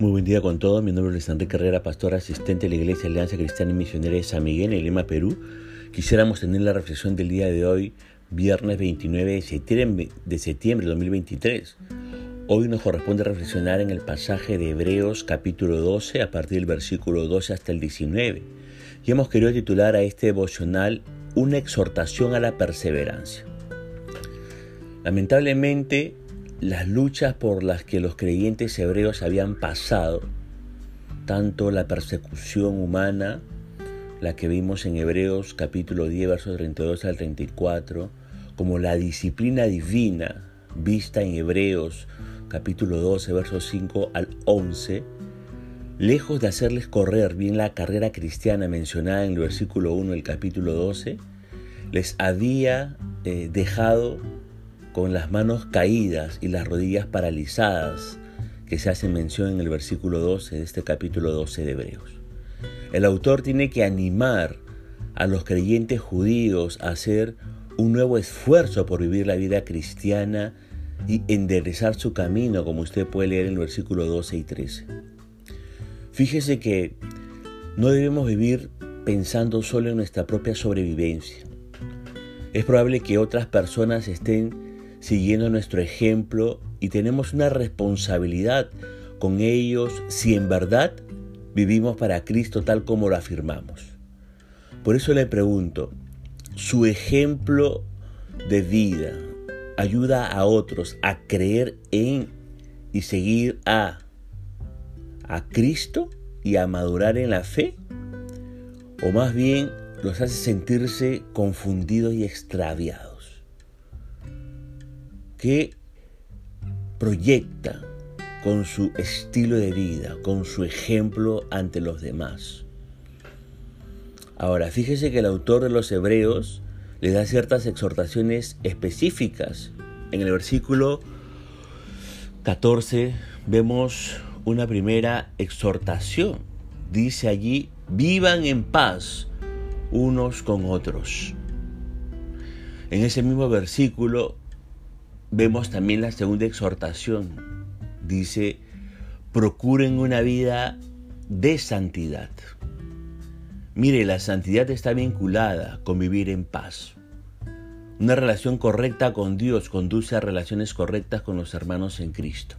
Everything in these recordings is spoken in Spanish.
Muy buen día con todos. Mi nombre es Enrique Carrera, pastor asistente de la Iglesia Alianza Cristiana y Misionera de San Miguel en Lima, Perú. Quisiéramos tener la reflexión del día de hoy, viernes 29 de septiembre de, septiembre de 2023. Hoy nos corresponde reflexionar en el pasaje de Hebreos capítulo 12 a partir del versículo 12 hasta el 19. Y hemos querido titular a este devocional Una exhortación a la perseverancia. Lamentablemente, las luchas por las que los creyentes hebreos habían pasado, tanto la persecución humana, la que vimos en Hebreos capítulo 10, versos 32 al 34, como la disciplina divina vista en Hebreos capítulo 12, versos 5 al 11, lejos de hacerles correr bien la carrera cristiana mencionada en el versículo 1 del capítulo 12, les había eh, dejado con las manos caídas y las rodillas paralizadas que se hace mención en el versículo 12 de este capítulo 12 de Hebreos. El autor tiene que animar a los creyentes judíos a hacer un nuevo esfuerzo por vivir la vida cristiana y enderezar su camino, como usted puede leer en el versículo 12 y 13. Fíjese que no debemos vivir pensando solo en nuestra propia sobrevivencia. Es probable que otras personas estén siguiendo nuestro ejemplo y tenemos una responsabilidad con ellos si en verdad vivimos para Cristo tal como lo afirmamos. Por eso le pregunto, ¿su ejemplo de vida ayuda a otros a creer en y seguir a, a Cristo y a madurar en la fe? ¿O más bien los hace sentirse confundidos y extraviados? Que proyecta con su estilo de vida, con su ejemplo ante los demás. Ahora, fíjese que el autor de los Hebreos le da ciertas exhortaciones específicas. En el versículo 14 vemos una primera exhortación. Dice allí, vivan en paz unos con otros. En ese mismo versículo vemos también la segunda exhortación. Dice, procuren una vida de santidad. Mire, la santidad está vinculada con vivir en paz. Una relación correcta con Dios conduce a relaciones correctas con los hermanos en Cristo.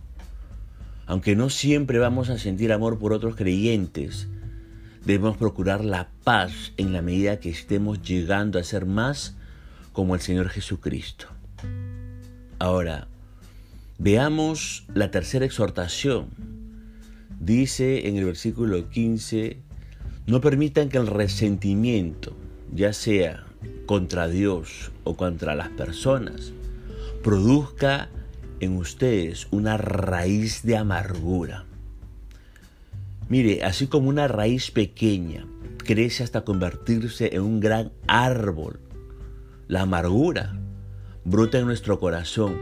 Aunque no siempre vamos a sentir amor por otros creyentes, debemos procurar la paz en la medida que estemos llegando a ser más como el Señor Jesucristo. Ahora, veamos la tercera exhortación. Dice en el versículo 15, no permitan que el resentimiento, ya sea contra Dios o contra las personas, produzca en ustedes una raíz de amargura. Mire, así como una raíz pequeña crece hasta convertirse en un gran árbol, la amargura brota en nuestro corazón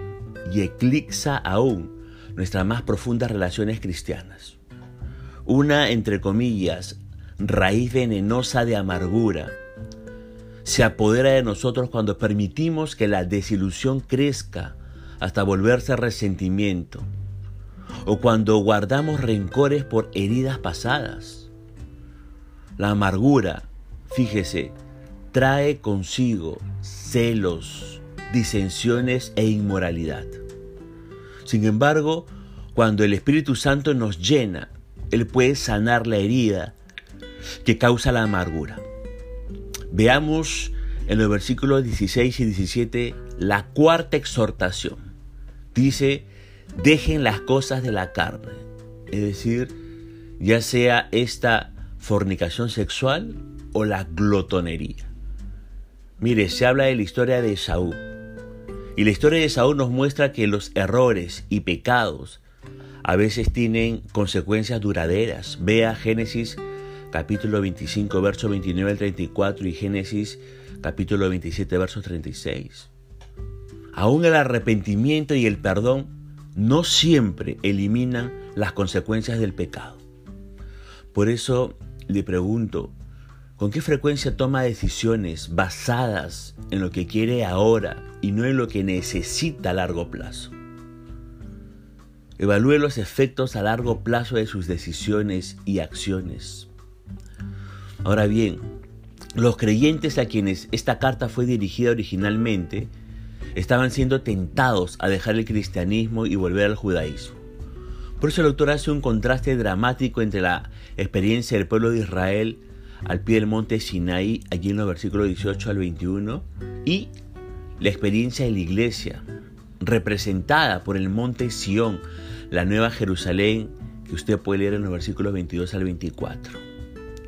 y eclipsa aún nuestras más profundas relaciones cristianas. Una, entre comillas, raíz venenosa de amargura se apodera de nosotros cuando permitimos que la desilusión crezca hasta volverse resentimiento, o cuando guardamos rencores por heridas pasadas. La amargura, fíjese, trae consigo celos, disensiones e inmoralidad. Sin embargo, cuando el Espíritu Santo nos llena, Él puede sanar la herida que causa la amargura. Veamos en los versículos 16 y 17 la cuarta exhortación. Dice, dejen las cosas de la carne. Es decir, ya sea esta fornicación sexual o la glotonería. Mire, se habla de la historia de Saúl. Y la historia de Saúl nos muestra que los errores y pecados a veces tienen consecuencias duraderas. Vea Génesis capítulo 25, verso 29 al 34 y Génesis capítulo 27, verso 36. Aún el arrepentimiento y el perdón no siempre eliminan las consecuencias del pecado. Por eso le pregunto, ¿Con qué frecuencia toma decisiones basadas en lo que quiere ahora y no en lo que necesita a largo plazo? Evalúe los efectos a largo plazo de sus decisiones y acciones. Ahora bien, los creyentes a quienes esta carta fue dirigida originalmente estaban siendo tentados a dejar el cristianismo y volver al judaísmo. Por eso el autor hace un contraste dramático entre la experiencia del pueblo de Israel al pie del monte Sinaí, allí en los versículos 18 al 21, y la experiencia de la iglesia, representada por el monte Sión, la nueva Jerusalén, que usted puede leer en los versículos 22 al 24.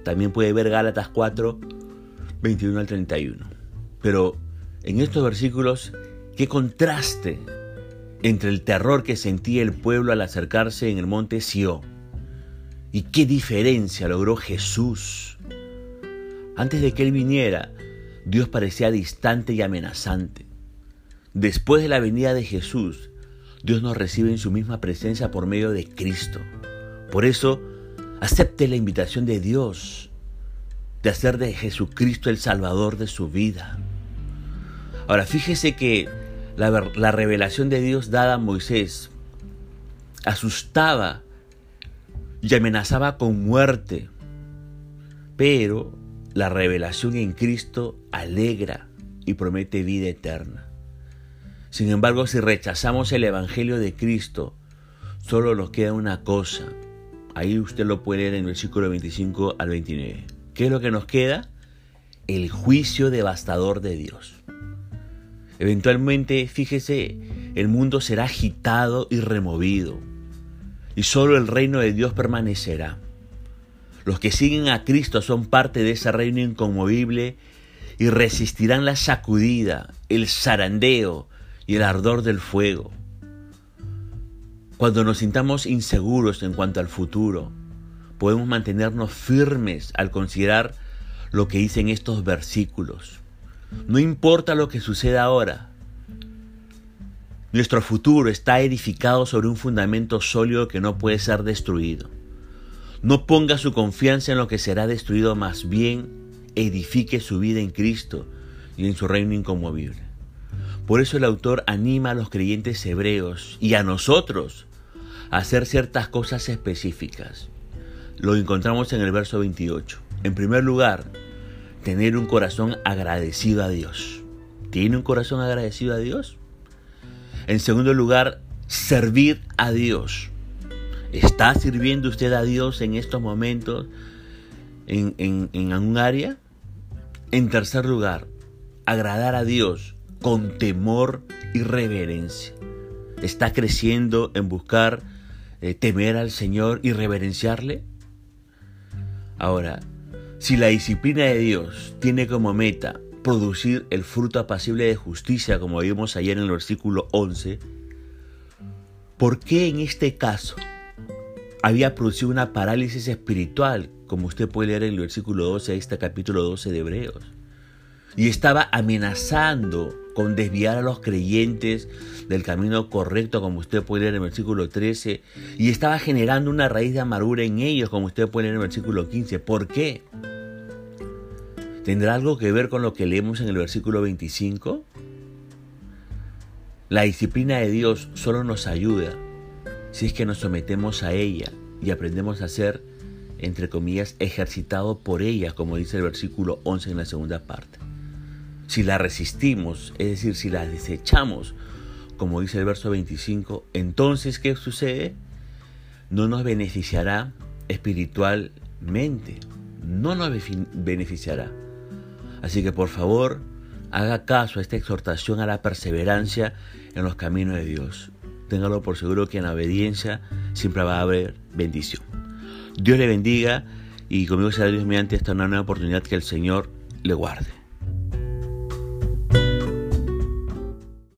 También puede ver Gálatas 4, 21 al 31. Pero en estos versículos, qué contraste entre el terror que sentía el pueblo al acercarse en el monte Sión y qué diferencia logró Jesús. Antes de que Él viniera, Dios parecía distante y amenazante. Después de la venida de Jesús, Dios nos recibe en su misma presencia por medio de Cristo. Por eso, acepte la invitación de Dios de hacer de Jesucristo el Salvador de su vida. Ahora, fíjese que la, la revelación de Dios dada a Moisés asustaba y amenazaba con muerte, pero la revelación en Cristo alegra y promete vida eterna. Sin embargo, si rechazamos el Evangelio de Cristo, solo nos queda una cosa. Ahí usted lo puede leer en el versículo 25 al 29. ¿Qué es lo que nos queda? El juicio devastador de Dios. Eventualmente, fíjese, el mundo será agitado y removido, y solo el reino de Dios permanecerá. Los que siguen a Cristo son parte de ese reino inconmovible y resistirán la sacudida, el zarandeo y el ardor del fuego. Cuando nos sintamos inseguros en cuanto al futuro, podemos mantenernos firmes al considerar lo que dicen estos versículos. No importa lo que suceda ahora, nuestro futuro está edificado sobre un fundamento sólido que no puede ser destruido. No ponga su confianza en lo que será destruido, más bien edifique su vida en Cristo y en su reino inconmovible. Por eso el autor anima a los creyentes hebreos y a nosotros a hacer ciertas cosas específicas. Lo encontramos en el verso 28. En primer lugar, tener un corazón agradecido a Dios. ¿Tiene un corazón agradecido a Dios? En segundo lugar, servir a Dios. ¿Está sirviendo usted a Dios en estos momentos en, en, un área? En tercer lugar, agradar a Dios con temor y reverencia. ¿Está creciendo en buscar eh, temer al Señor y reverenciarle? Ahora, si la disciplina de Dios tiene como meta producir el fruto apacible de justicia, como vimos ayer en el versículo 11, ¿por qué en este caso había producido una parálisis espiritual, como usted puede leer en el versículo 12 de este capítulo 12 de Hebreos. Y estaba amenazando con desviar a los creyentes del camino correcto, como usted puede leer en el versículo 13, y estaba generando una raíz de amargura en ellos, como usted puede leer en el versículo 15. ¿Por qué? ¿Tendrá algo que ver con lo que leemos en el versículo 25? La disciplina de Dios solo nos ayuda si es que nos sometemos a ella y aprendemos a ser, entre comillas, ejercitado por ella, como dice el versículo 11 en la segunda parte. Si la resistimos, es decir, si la desechamos, como dice el verso 25, entonces, ¿qué sucede? No nos beneficiará espiritualmente, no nos beneficiará. Así que por favor, haga caso a esta exhortación a la perseverancia en los caminos de Dios téngalo por seguro que en la obediencia siempre va a haber bendición. Dios le bendiga y conmigo será Dios mediante esta nueva oportunidad que el Señor le guarde.